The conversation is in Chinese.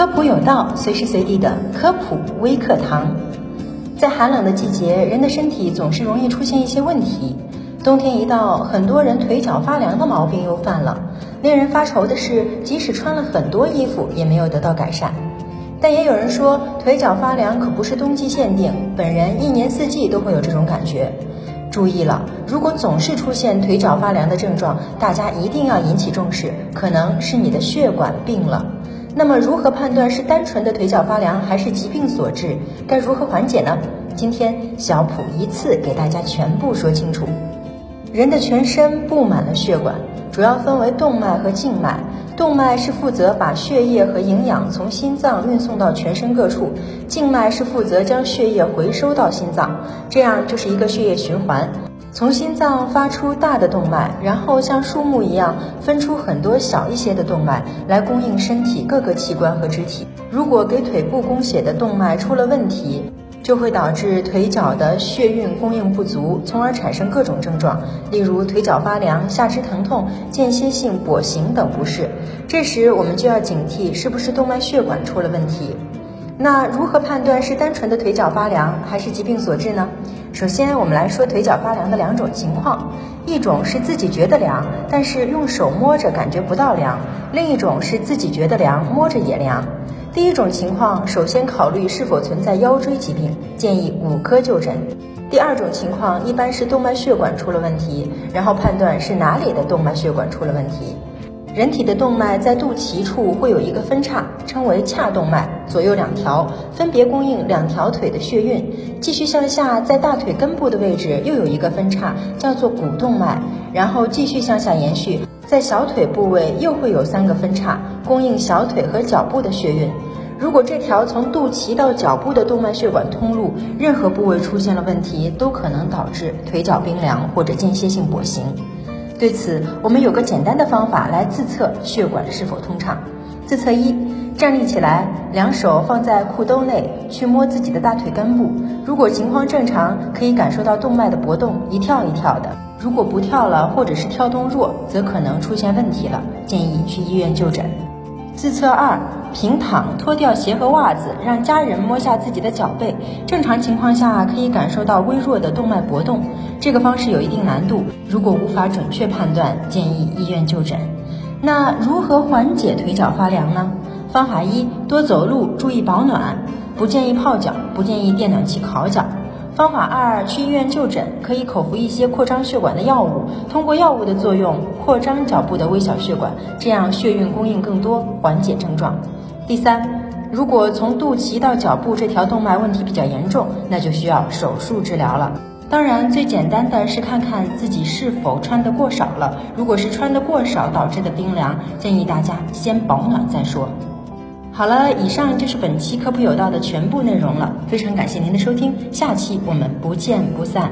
科普有道，随时随地的科普微课堂。在寒冷的季节，人的身体总是容易出现一些问题。冬天一到，很多人腿脚发凉的毛病又犯了。令人发愁的是，即使穿了很多衣服，也没有得到改善。但也有人说，腿脚发凉可不是冬季限定，本人一年四季都会有这种感觉。注意了，如果总是出现腿脚发凉的症状，大家一定要引起重视，可能是你的血管病了。那么，如何判断是单纯的腿脚发凉还是疾病所致？该如何缓解呢？今天小普一次给大家全部说清楚。人的全身布满了血管，主要分为动脉和静脉。动脉是负责把血液和营养从心脏运送到全身各处，静脉是负责将血液回收到心脏，这样就是一个血液循环。从心脏发出大的动脉，然后像树木一样分出很多小一些的动脉来供应身体各个器官和肢体。如果给腿部供血的动脉出了问题，就会导致腿脚的血运供应不足，从而产生各种症状，例如腿脚发凉、下肢疼痛、间歇性跛行等不适。这时我们就要警惕，是不是动脉血管出了问题？那如何判断是单纯的腿脚发凉还是疾病所致呢？首先，我们来说腿脚发凉的两种情况，一种是自己觉得凉，但是用手摸着感觉不到凉；另一种是自己觉得凉，摸着也凉。第一种情况，首先考虑是否存在腰椎疾病，建议骨科就诊。第二种情况，一般是动脉血管出了问题，然后判断是哪里的动脉血管出了问题。人体的动脉在肚脐处会有一个分叉，称为髂动脉，左右两条，分别供应两条腿的血运。继续向下，在大腿根部的位置又有一个分叉，叫做股动脉，然后继续向下延续。在小腿部位又会有三个分叉，供应小腿和脚部的血运。如果这条从肚脐到脚部的动脉血管通路任何部位出现了问题，都可能导致腿脚冰凉或者间歇性跛行。对此，我们有个简单的方法来自测血管是否通畅。自测一：站立起来，两手放在裤兜内，去摸自己的大腿根部。如果情况正常，可以感受到动脉的搏动，一跳一跳的。如果不跳了，或者是跳动弱，则可能出现问题了，建议去医院就诊。自测二：平躺，脱掉鞋和袜子，让家人摸下自己的脚背。正常情况下可以感受到微弱的动脉搏动。这个方式有一定难度，如果无法准确判断，建议医院就诊。那如何缓解腿脚发凉呢？方法一：多走路，注意保暖，不建议泡脚，不建议电暖气烤脚。方法二，去医院就诊，可以口服一些扩张血管的药物，通过药物的作用扩张脚部的微小血管，这样血运供应更多，缓解症状。第三，如果从肚脐到脚部这条动脉问题比较严重，那就需要手术治疗了。当然，最简单的是看看自己是否穿得过少了，如果是穿得过少导致的冰凉，建议大家先保暖再说。好了，以上就是本期科普有道的全部内容了。非常感谢您的收听，下期我们不见不散。